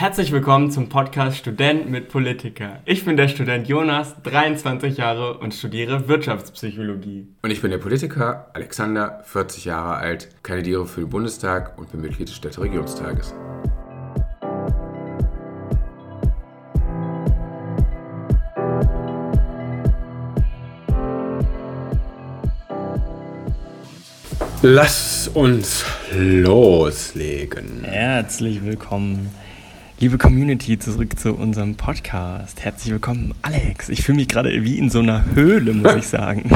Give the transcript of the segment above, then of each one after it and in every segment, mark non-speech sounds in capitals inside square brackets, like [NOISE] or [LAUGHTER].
Herzlich willkommen zum Podcast Student mit Politiker. Ich bin der Student Jonas, 23 Jahre und studiere Wirtschaftspsychologie. Und ich bin der Politiker Alexander, 40 Jahre alt, kandidiere für den Bundestag und bin Mitglied des Städteregionstages. Lass uns loslegen. Herzlich willkommen Liebe Community, zurück zu unserem Podcast. Herzlich willkommen, Alex. Ich fühle mich gerade wie in so einer Höhle, muss ich sagen.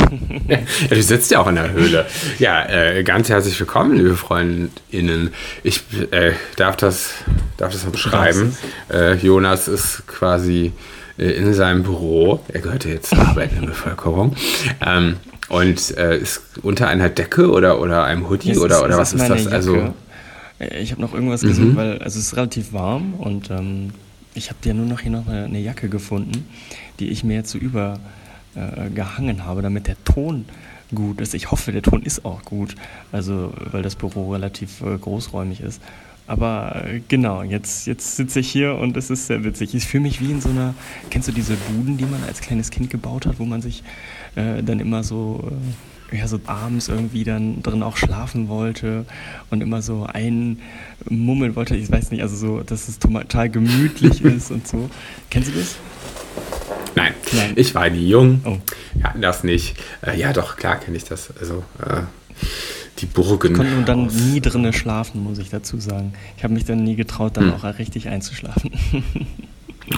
[LAUGHS] ja, du sitzt ja auch in der Höhle. Ja, äh, ganz herzlich willkommen, liebe Freundinnen. Ich äh, darf, das, darf das mal beschreiben. Äh, Jonas ist quasi äh, in seinem Büro. Er gehört ja jetzt zur [LAUGHS] arbeitenden Bevölkerung. Ähm, und äh, ist unter einer Decke oder, oder einem Hoodie yes, oder, oder was ist das? Jacke. Also ich habe noch irgendwas mhm. gesucht, weil also es ist relativ warm und ähm, ich habe ja nur noch hier noch eine, eine, Jacke gefunden, die ich mir jetzt so übergehangen äh, habe, damit der Ton gut ist. Ich hoffe, der Ton ist auch gut, also weil das Büro relativ äh, großräumig ist. Aber äh, genau, jetzt, jetzt sitze ich hier und es ist sehr witzig. Ich fühle mich wie in so einer, kennst du diese Buden, die man als kleines Kind gebaut hat, wo man sich äh, dann immer so äh, ja, so abends irgendwie dann drin auch schlafen wollte und immer so einmummeln wollte. Ich weiß nicht, also so, dass es total gemütlich [LAUGHS] ist und so. Kennst du das? Nein, Nein. ich war nie jung. Oh. Hatten das nicht. Äh, ja, doch, klar kenne ich das. Also, äh, die Burgen. Ich konnte dann nie drinnen schlafen, muss ich dazu sagen. Ich habe mich dann nie getraut, dann hm. auch richtig einzuschlafen. [LAUGHS]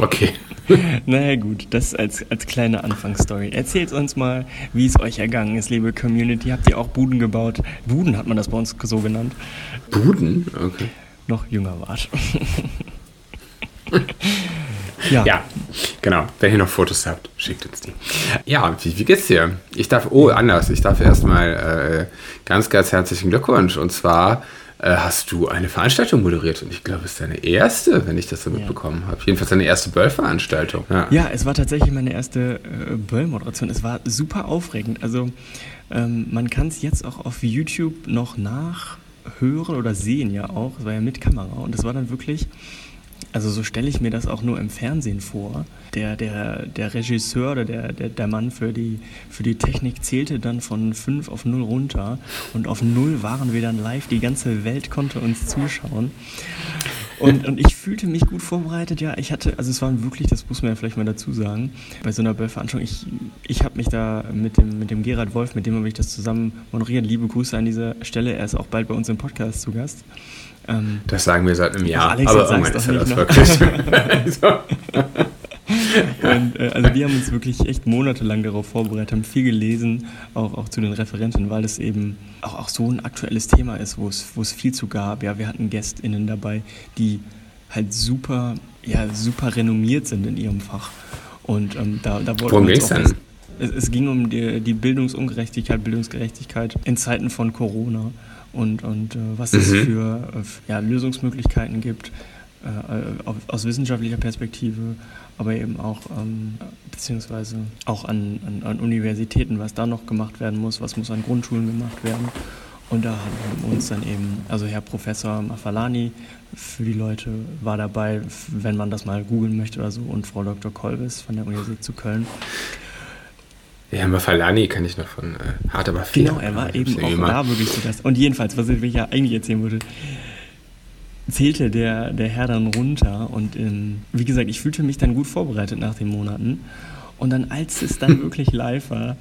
Okay. [LAUGHS] naja gut, das als, als kleine Anfangsstory. Erzählt uns mal, wie es euch ergangen ist, liebe Community. Habt ihr auch Buden gebaut? Buden hat man das bei uns so genannt. Buden? Okay. Noch jünger wart. [LAUGHS] ja. ja, genau. Wenn ihr noch Fotos habt, schickt uns die. Ja, wie, wie geht's dir? Ich darf, oh, anders. Ich darf erstmal äh, ganz, ganz herzlichen Glückwunsch. Und zwar äh, hast du eine Veranstaltung moderiert und ich glaube, es ist deine erste, wenn ich das so ja. mitbekommen habe. Jedenfalls deine erste Böll-Veranstaltung. Ja. ja. es war tatsächlich meine erste äh, Böll-Moderation. Es war super aufregend. Also ähm, man kann es jetzt auch auf YouTube noch nachhören oder sehen ja auch. Es war ja mit Kamera und es war dann wirklich also so stelle ich mir das auch nur im Fernsehen vor. Der, der, der Regisseur oder der, der, der Mann für die, für die Technik zählte dann von 5 auf 0 runter und auf 0 waren wir dann live. Die ganze Welt konnte uns zuschauen. Und, und ich fühlte mich gut vorbereitet. Ja, ich hatte, also es war wirklich, das muss man ja vielleicht mal dazu sagen, bei so einer Böll-Veranstaltung, ich, ich habe mich da mit dem, mit dem Gerald Wolf, mit dem habe ich das zusammen moderiert. Liebe Grüße an dieser Stelle. Er ist auch bald bei uns im Podcast zu Gast. Ähm, das sagen wir seit einem Jahr, Alex, aber irgendwann ist er das wirklich. [LAUGHS] [LAUGHS] [LAUGHS] Und, äh, also wir haben uns wirklich echt monatelang darauf vorbereitet, haben viel gelesen, auch, auch zu den Referenten, weil es eben auch, auch so ein aktuelles Thema ist, wo es, wo es viel zu gab. Ja, wir hatten GästInnen dabei, die halt super, ja, super renommiert sind in ihrem Fach. Und ähm, da, da Worum ging es denn? Es, es, ging um die, die Bildungsungerechtigkeit, Bildungsgerechtigkeit in Zeiten von Corona und, und äh, was mhm. es für äh, ja, Lösungsmöglichkeiten gibt aus wissenschaftlicher Perspektive, aber eben auch ähm, beziehungsweise auch an, an, an, Universitäten, was da noch gemacht werden muss, was muss an Grundschulen gemacht werden. Und da haben uns dann eben, also Herr Professor Mafalani für die Leute war dabei, wenn man das mal googeln möchte oder so, und Frau Dr. Kolbis von der Universität zu Köln. Ja, Mafalani kann ich noch von äh, Hart aber viel. Genau, er war eben auch immer. da wirklich zu Gast. Und jedenfalls, was ich ja eigentlich erzählen wollte, zählte der, der Herr dann runter und ähm, wie gesagt, ich fühlte mich dann gut vorbereitet nach den Monaten. Und dann, als es dann [LAUGHS] wirklich live war,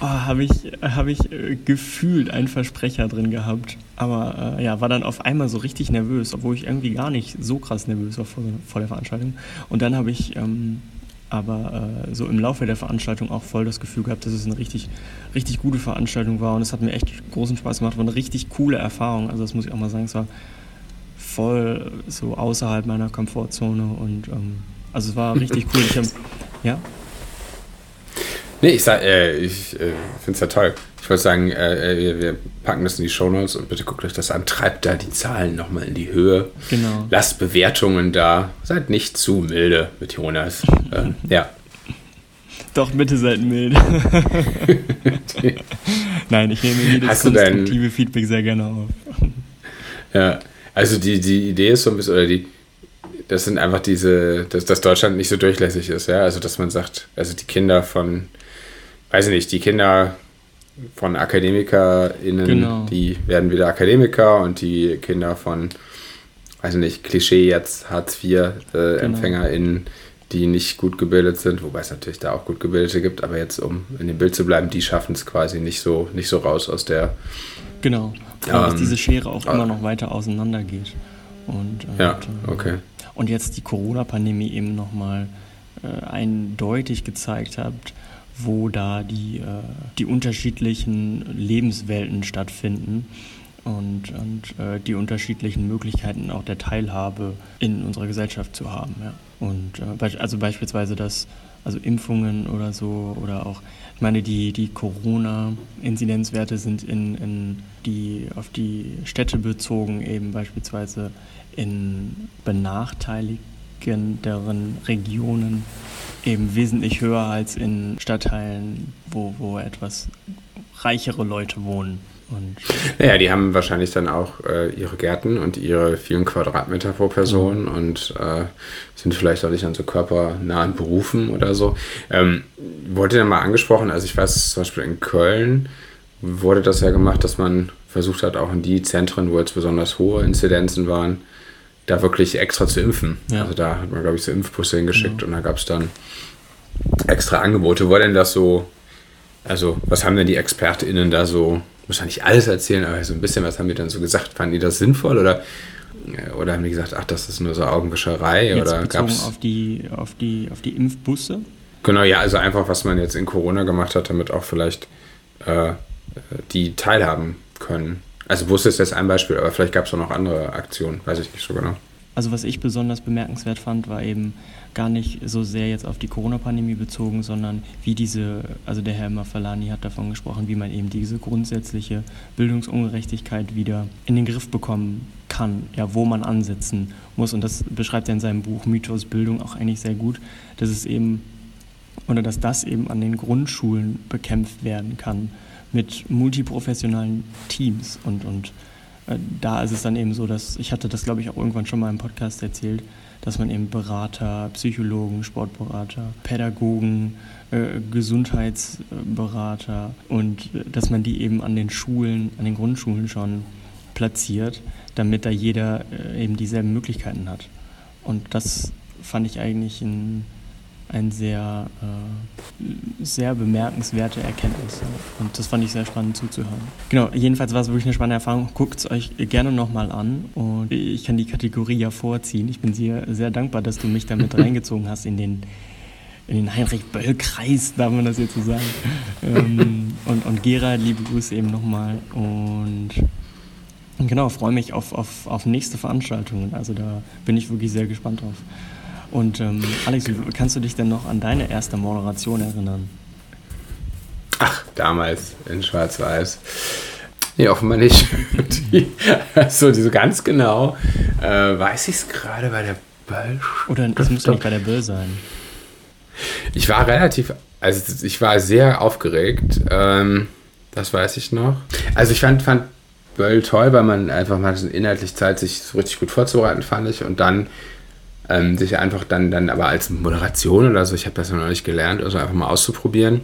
oh, habe ich, hab ich äh, gefühlt einen Versprecher drin gehabt. Aber äh, ja, war dann auf einmal so richtig nervös, obwohl ich irgendwie gar nicht so krass nervös war vor, vor der Veranstaltung. Und dann habe ich ähm, aber äh, so im Laufe der Veranstaltung auch voll das Gefühl gehabt, dass es eine richtig, richtig gute Veranstaltung war und es hat mir echt großen Spaß gemacht, war eine richtig coole Erfahrung, also das muss ich auch mal sagen, es war voll so außerhalb meiner Komfortzone und ähm, also es war richtig cool. Ich hab, ja? Nee, ich, äh, ich äh, finde es ja toll. Ich wollte sagen, äh, äh, wir, packen das in die Shownotes und bitte guckt euch das an. Treibt da die Zahlen nochmal in die Höhe. Genau. Lasst Bewertungen da. Seid nicht zu milde mit Jonas. Äh, ja. Doch, bitte seid milde. [LAUGHS] Nein, ich nehme jedes konstruktive Feedback sehr gerne auf. Ja, also die, die Idee ist so ein bisschen, oder die, das sind einfach diese, dass, dass Deutschland nicht so durchlässig ist, ja. Also dass man sagt, also die Kinder von, weiß ich nicht, die Kinder von AkademikerInnen, genau. die werden wieder Akademiker und die Kinder von, weiß ich nicht, Klischee jetzt Hartz-IV-EmpfängerInnen, äh, genau. die nicht gut gebildet sind, wobei es natürlich da auch gut gebildete gibt, aber jetzt, um in dem Bild zu bleiben, die schaffen es quasi nicht so, nicht so raus aus der. Genau. Ähm, dass diese Schere auch äh, immer noch weiter auseinander geht. Und, äh, ja, äh, okay. Und jetzt die Corona-Pandemie eben nochmal äh, eindeutig gezeigt hat, wo da die, äh, die unterschiedlichen Lebenswelten stattfinden und, und äh, die unterschiedlichen Möglichkeiten auch der Teilhabe in unserer Gesellschaft zu haben. Ja. Und äh, also beispielsweise das, also Impfungen oder so oder auch, ich meine, die, die Corona-Inzidenzwerte sind in, in die, auf die Städte bezogen, eben beispielsweise in benachteiligenden Regionen eben wesentlich höher als in Stadtteilen, wo, wo etwas reichere Leute wohnen. Und naja, die haben wahrscheinlich dann auch äh, ihre Gärten und ihre vielen Quadratmeter pro Person mhm. und äh, sind vielleicht auch nicht an so körpernahen Berufen oder so. Ähm, wurde ja mal angesprochen, also ich weiß zum Beispiel in Köln wurde das ja gemacht, dass man versucht hat, auch in die Zentren, wo jetzt besonders hohe Inzidenzen waren, da wirklich extra zu impfen. Ja. Also da hat man, glaube ich, so Impfbusse hingeschickt genau. und da gab es dann extra Angebote. War denn das so, also was haben denn die ExpertInnen da so, muss man nicht alles erzählen, aber so ein bisschen, was haben die dann so gesagt? Fanden die das sinnvoll oder, oder haben die gesagt, ach, das ist nur so Augenwischerei? Jetzt oder gab's auf die, auf, die, auf die Impfbusse? Genau, ja, also einfach, was man jetzt in Corona gemacht hat, damit auch vielleicht äh, die teilhaben können. Also Bus ist jetzt ein Beispiel, aber vielleicht gab es auch noch andere Aktionen, weiß ich nicht so genau. Also was ich besonders bemerkenswert fand, war eben gar nicht so sehr jetzt auf die Corona-Pandemie bezogen, sondern wie diese, also der Herr Mafalani hat davon gesprochen, wie man eben diese grundsätzliche Bildungsungerechtigkeit wieder in den Griff bekommen kann, ja, wo man ansetzen muss. Und das beschreibt er in seinem Buch Mythos Bildung auch eigentlich sehr gut, dass es eben, oder dass das eben an den Grundschulen bekämpft werden kann mit multiprofessionalen Teams und, und da ist es dann eben so, dass ich hatte das, glaube ich, auch irgendwann schon mal im Podcast erzählt, dass man eben Berater, Psychologen, Sportberater, Pädagogen, äh, Gesundheitsberater und äh, dass man die eben an den Schulen, an den Grundschulen schon platziert, damit da jeder äh, eben dieselben Möglichkeiten hat. Und das fand ich eigentlich ein ein sehr, äh, sehr bemerkenswerte Erkenntnis. Und das fand ich sehr spannend zuzuhören. Genau, jedenfalls war es wirklich eine spannende Erfahrung. Guckt es euch gerne nochmal an. Und ich kann die Kategorie ja vorziehen. Ich bin dir sehr dankbar, dass du mich damit [LAUGHS] reingezogen hast in den, in den Heinrich-Böll-Kreis, darf man das jetzt so sagen. ähm, und, und Gerald, liebe Grüße eben nochmal. Und genau, freue mich auf, auf, auf nächste Veranstaltungen. Also da bin ich wirklich sehr gespannt drauf. Und ähm, Alex, kannst du dich denn noch an deine erste Moderation erinnern? Ach, damals in Schwarz-Weiß. Nee, offenbar nicht. [LAUGHS] die, so, die so ganz genau äh, weiß ich es gerade bei der Böll. Oder es muss doch nicht bei der Böll sein. Ich war relativ, also ich war sehr aufgeregt. Ähm, das weiß ich noch. Also ich fand, fand Böll toll, weil man einfach mal inhaltlich Zeit, sich so richtig gut vorzubereiten, fand ich. Und dann ähm, sich einfach dann, dann aber als Moderation oder so, ich habe das noch nicht gelernt, also einfach mal auszuprobieren.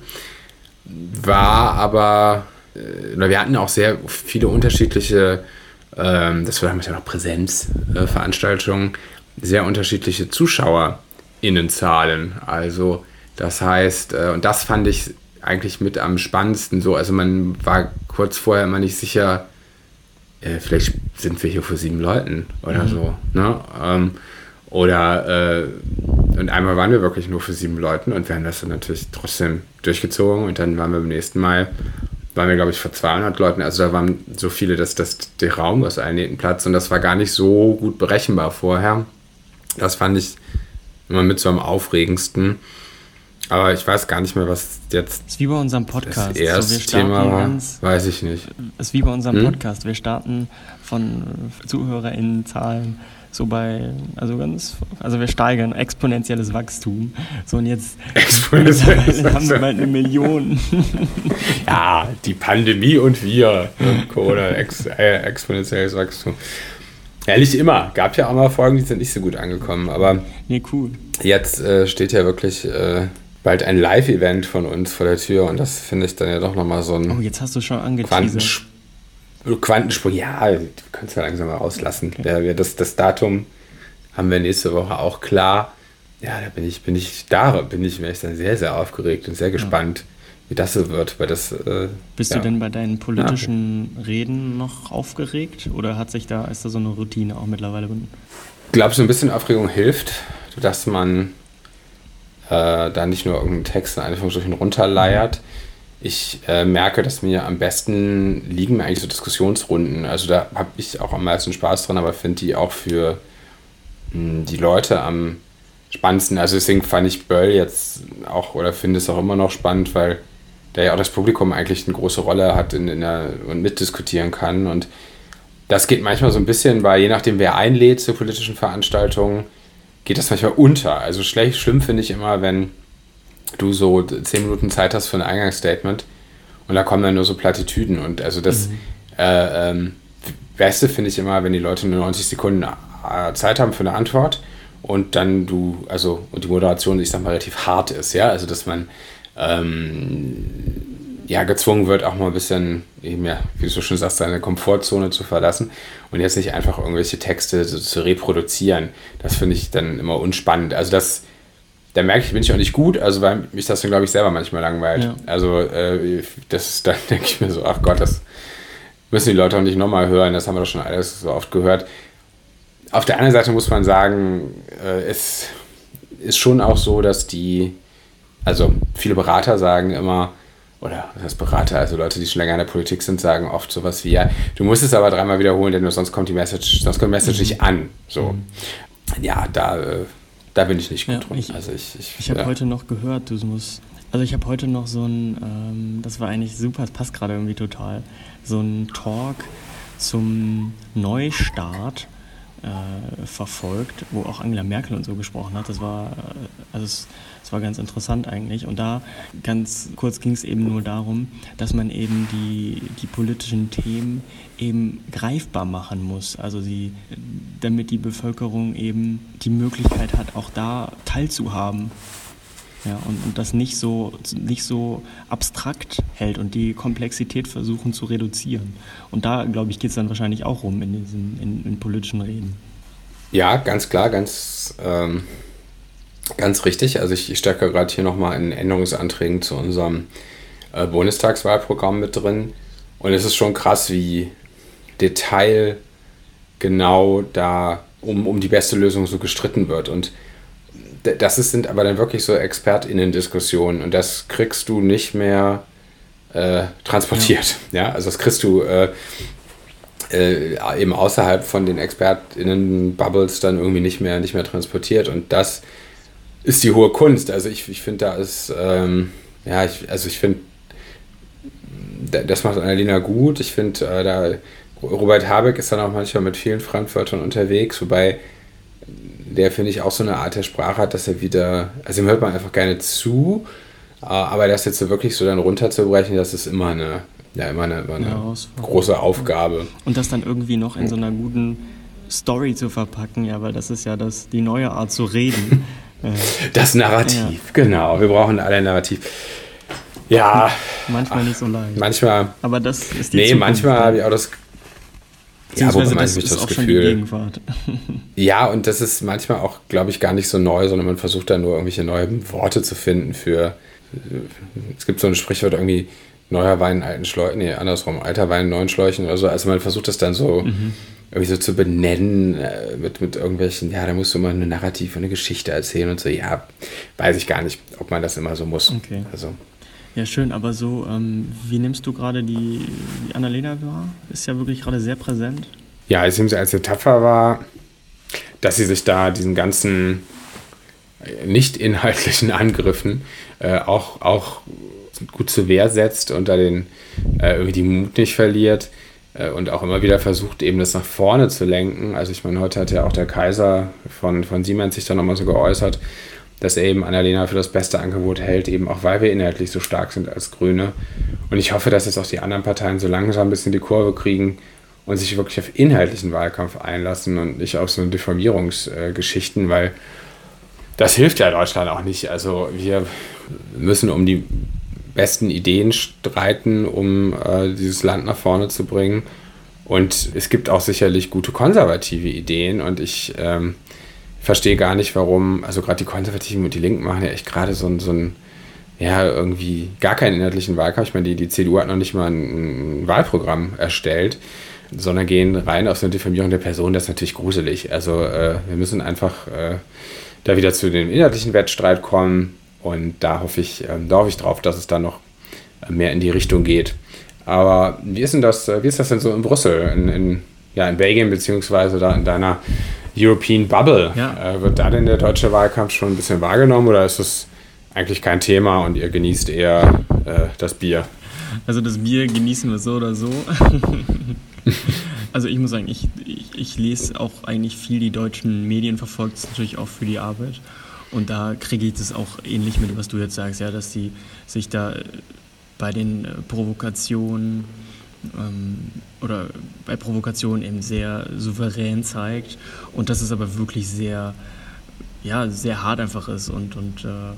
War aber, äh, wir hatten auch sehr viele unterschiedliche, ähm, das war damals ja noch Präsenzveranstaltungen, äh, sehr unterschiedliche ZuschauerInnenzahlen. Also das heißt, äh, und das fand ich eigentlich mit am spannendsten so. Also man war kurz vorher immer nicht sicher, äh, vielleicht sind wir hier vor sieben Leuten oder mhm. so. Ne? Ähm, oder äh, und einmal waren wir wirklich nur für sieben Leuten und wir haben das dann natürlich trotzdem durchgezogen und dann waren wir beim nächsten Mal, waren wir glaube ich vor 200 Leuten, also da waren so viele, dass das der Raum aus allen Platz und das war gar nicht so gut berechenbar vorher. Das fand ich immer mit so am aufregendsten. Aber ich weiß gar nicht mehr, was jetzt. Das ist wie bei unserem Podcast. Das erste so, Thema war, ganz, weiß ich nicht. Das ist wie bei unserem hm? Podcast. Wir starten von ZuhörerInnen-Zahlen so bei, also ganz, also wir steigern exponentielles Wachstum. So und jetzt [LAUGHS] exponentielles [LAUGHS] haben wir bald eine Million. [LAUGHS] ja, die Pandemie und wir. Corona, ex, äh, exponentielles Wachstum. Nicht immer. Gab ja auch mal Folgen, die sind nicht so gut angekommen. Aber nee, cool. jetzt äh, steht ja wirklich äh, bald ein Live-Event von uns vor der Tür und das finde ich dann ja doch nochmal so ein. Oh, jetzt hast du schon angeteasert. Quantensprung, ja, du kannst ja langsam mal rauslassen. Ja, das, das Datum haben wir nächste Woche auch klar. Ja, da bin ich, bin ich da, bin ich mir echt dann sehr, sehr aufgeregt und sehr gespannt, ja. wie das so wird. Weil das, äh, Bist ja. du denn bei deinen politischen ja. Reden noch aufgeregt oder hat sich da, ist da so eine Routine auch mittlerweile? Ich glaube, so ein bisschen Aufregung hilft, dass man äh, da nicht nur irgendeinen Text in Anführungsstrichen runterleiert. Ich äh, merke, dass mir am besten liegen mir eigentlich so Diskussionsrunden. Also da habe ich auch am meisten Spaß dran, aber finde die auch für mh, hm, die Leute am spannendsten. Also deswegen fand ich Böll jetzt auch oder finde es auch immer noch spannend, weil da ja auch das Publikum eigentlich eine große Rolle hat in, in der, und mitdiskutieren kann. Und das geht manchmal so ein bisschen, weil je nachdem, wer einlädt zu politischen Veranstaltungen, geht das manchmal unter. Also schlecht, schlimm finde ich immer, wenn du so zehn Minuten Zeit hast für ein Eingangsstatement und da kommen dann nur so Plattitüden und also das mhm. äh, ähm, Beste finde ich immer, wenn die Leute nur 90 Sekunden äh, Zeit haben für eine Antwort und dann du, also und die Moderation, ich sag mal, relativ hart ist, ja, also dass man ähm, ja, gezwungen wird, auch mal ein bisschen, eben ja, wie du so schon sagst, seine Komfortzone zu verlassen und jetzt nicht einfach irgendwelche Texte so zu reproduzieren. Das finde ich dann immer unspannend. Also das, da merke ich, bin ich auch nicht gut, also weil mich das dann, glaube ich, selber manchmal langweilt. Ja. Also äh, das ist, dann [LAUGHS] denke ich mir so, ach Gott, das müssen die Leute auch nicht nochmal hören, das haben wir doch schon alles so oft gehört. Auf der anderen Seite muss man sagen, äh, es ist schon auch so, dass die, also viele Berater sagen immer, oder was heißt Berater, also Leute, die schon länger in der Politik sind, sagen oft sowas wie, ja, du musst es aber dreimal wiederholen, denn sonst kommt die Message, sonst kommt die Message nicht an. So. Mhm. Ja, da, äh, da bin ich nicht gut ja, drin. Ich, also ich, ich, ich habe ja. heute noch gehört, du musst, also ich habe heute noch so ein, ähm, das war eigentlich super, das passt gerade irgendwie total, so ein Talk zum Neustart äh, verfolgt, wo auch Angela Merkel und so gesprochen hat. Das war, äh, also es, es war ganz interessant eigentlich. Und da ganz kurz ging es eben nur darum, dass man eben die, die politischen Themen eben greifbar machen muss. Also sie, damit die Bevölkerung eben die Möglichkeit hat, auch da teilzuhaben ja, und, und das nicht so, nicht so abstrakt hält und die Komplexität versuchen zu reduzieren. Und da, glaube ich, geht es dann wahrscheinlich auch rum in diesen in, in politischen Reden. Ja, ganz klar, ganz, ähm, ganz richtig. Also ich, stecke gerade hier nochmal in Änderungsanträgen zu unserem äh, Bundestagswahlprogramm mit drin. Und es ist schon krass, wie detailgenau da um, um die beste Lösung so gestritten wird. Und das ist, sind aber dann wirklich so ExpertInnen-Diskussionen und das kriegst du nicht mehr äh, transportiert. Ja. ja. also das kriegst du äh, äh, eben außerhalb von den ExpertInnen-Bubbles dann irgendwie nicht mehr, nicht mehr transportiert und das ist die hohe Kunst. Also ich, ich finde, da ist, ähm, ja, ich, also ich finde, das macht Annalena gut. Ich finde, äh, da Robert Habeck ist dann auch manchmal mit vielen Fremdwörtern unterwegs, wobei der finde ich auch so eine Art der Sprache hat, dass er wieder, also ihm hört man einfach gerne zu, äh, aber das jetzt so wirklich so dann runterzubrechen, das ist immer eine, ja, immer eine, immer eine ja, große Aufgabe. Und das dann irgendwie noch in so einer guten Story zu verpacken, ja, weil das ist ja das, die neue Art zu reden. [LAUGHS] das Narrativ, genau. Wir brauchen alle ein Narrativ. Ja. Manchmal ach, nicht so leicht. Manchmal. Aber das ist die Nee, Zukunft, manchmal habe ich auch das ja, wobei das ist das Gefühl. [LAUGHS] ja, und das ist manchmal auch, glaube ich, gar nicht so neu, sondern man versucht da nur irgendwelche neuen Worte zu finden für. Es gibt so ein Sprichwort irgendwie neuer Wein in alten Schläuchen, nee, andersrum, alter Wein in neuen Schläuchen oder so. Also man versucht das dann so mhm. Irgendwie so zu benennen äh, mit, mit irgendwelchen, ja, da musst du mal eine Narrativ und eine Geschichte erzählen und so. Ja, weiß ich gar nicht, ob man das immer so muss. Okay. Also. Ja, schön, aber so, ähm, wie nimmst du gerade die, die Annalena wahr? Ist ja wirklich gerade sehr präsent. Ja, ich nehme sie als Metapher wahr, dass sie sich da diesen ganzen äh, nicht inhaltlichen Angriffen äh, auch, auch gut zur Wehr setzt und da den, äh, irgendwie die Mut nicht verliert und auch immer wieder versucht, eben das nach vorne zu lenken. Also ich meine, heute hat ja auch der Kaiser von, von Siemens sich da nochmal so geäußert, dass er eben Annalena für das beste Angebot hält, eben auch weil wir inhaltlich so stark sind als Grüne. Und ich hoffe, dass jetzt auch die anderen Parteien so langsam ein bisschen die Kurve kriegen und sich wirklich auf inhaltlichen Wahlkampf einlassen und nicht auf so Diffamierungsgeschichten, weil das hilft ja Deutschland auch nicht. Also wir müssen um die besten Ideen streiten, um äh, dieses Land nach vorne zu bringen. Und es gibt auch sicherlich gute konservative Ideen und ich ähm, verstehe gar nicht, warum, also gerade die Konservativen und die Linken machen ja echt gerade so, so ein, ja, irgendwie gar keinen inhaltlichen Wahlkampf. Ich meine, die, die CDU hat noch nicht mal ein, ein Wahlprogramm erstellt, sondern gehen rein aus der Diffamierung der Person. Das ist natürlich gruselig. Also äh, wir müssen einfach äh, da wieder zu dem inhaltlichen Wettstreit kommen und da hoffe ich, äh, da hoffe ich drauf, dass es dann noch mehr in die Richtung geht. Aber wie ist denn das, wie ist das denn so in Brüssel, in, in ja, in Belgien, beziehungsweise da in deiner European Bubble. Ja. Äh, wird da denn der deutsche Wahlkampf schon ein bisschen wahrgenommen oder ist das eigentlich kein Thema und ihr genießt eher äh, das Bier? Also das Bier genießen wir so oder so. [LAUGHS] also ich muss sagen, ich, ich, ich, lese auch eigentlich viel die deutschen Medien, verfolgt es natürlich auch für die Arbeit. Und da kriege ich das auch ähnlich mit, was du jetzt sagst, ja, dass die sich da bei den äh, Provokationen ähm, oder bei Provokationen eben sehr souverän zeigt und dass es aber wirklich sehr, ja, sehr hart einfach ist und, und äh,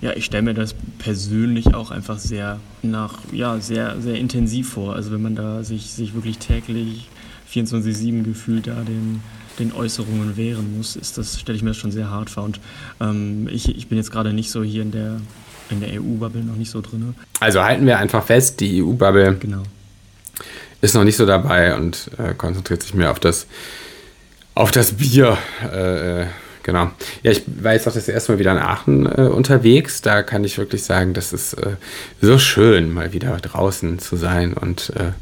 ja, ich stelle mir das persönlich auch einfach sehr nach, ja, sehr, sehr intensiv vor. Also wenn man da sich, sich wirklich täglich 24-7 gefühlt da den, den Äußerungen wehren muss, ist das, stelle ich mir das schon sehr hart vor. Und ähm, ich, ich bin jetzt gerade nicht so hier in der, in der EU-Bubble noch nicht so drin. Also halten wir einfach fest, die EU-Bubble genau ist noch nicht so dabei und äh, konzentriert sich mehr auf das, auf das Bier. Äh, äh, genau. Ja, ich war jetzt auch das erste Mal wieder in Aachen äh, unterwegs. Da kann ich wirklich sagen, das ist äh, so schön, mal wieder draußen zu sein und äh,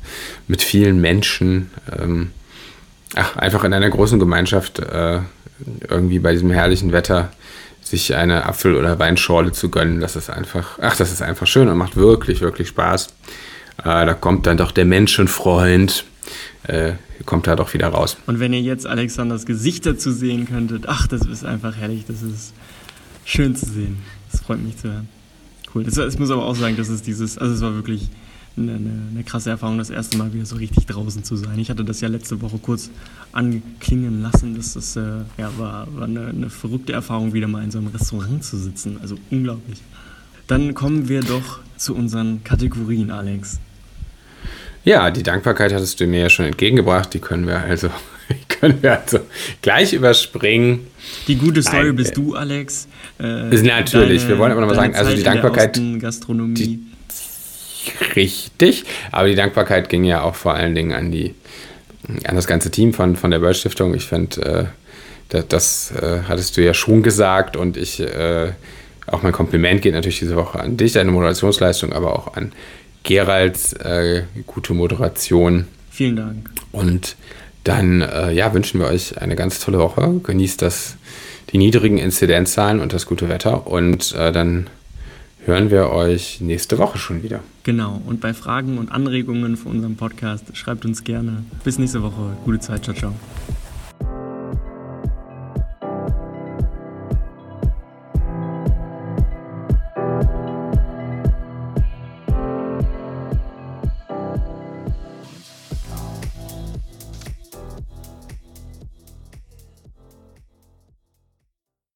mit vielen Menschen. Ähm, ach, einfach in einer großen Gemeinschaft irgendwie bei diesem herrlichen Wetter sich eine Apfel- oder Weinschorle zu gönnen. Das ist einfach, ach, das ist einfach schön und macht wirklich, wirklich Spaß. Äh, da kommt dann doch der Menschenfreund, äh, kommt da doch wieder raus. Und wenn ihr jetzt Alexanders Gesicht dazu sehen könntet, ach, das ist einfach herrlich, das ist schön zu sehen. Das freut mich zu hören. Cool. Ich muss aber auch sagen, dass es dieses, also es war wirklich eine, eine, krasse Erfahrung, das erste Mal wieder so richtig draußen zu sein. Ich hatte das ja letzte Woche kurz anklingen lassen. Das, das äh, ja, war, war eine, eine, verrückte Erfahrung, wieder mal in so einem Restaurant zu sitzen. Also unglaublich. Dann kommen wir doch zu unseren Kategorien, Alex. Ja, die Dankbarkeit hattest du mir ja schon entgegengebracht. Die können wir also, [LAUGHS] können wir also gleich überspringen. Die gute Story Nein, bist äh, du, Alex. Äh, ist natürlich. Deine, wir wollen aber nochmal sagen, also die Dankbarkeit. Gastronomie. Die, richtig. Aber die Dankbarkeit ging ja auch vor allen Dingen an die, an das ganze Team von, von der World Stiftung. Ich finde, äh, das, das äh, hattest du ja schon gesagt und ich, äh, auch mein Kompliment geht natürlich diese Woche an dich, deine Moderationsleistung, aber auch an Geralds äh, gute Moderation. Vielen Dank. Und dann äh, ja, wünschen wir euch eine ganz tolle Woche. Genießt das, die niedrigen Inzidenzzahlen und das gute Wetter. Und äh, dann hören wir euch nächste Woche schon wieder. Genau. Und bei Fragen und Anregungen für unseren Podcast schreibt uns gerne. Bis nächste Woche. Gute Zeit. Ciao, ciao.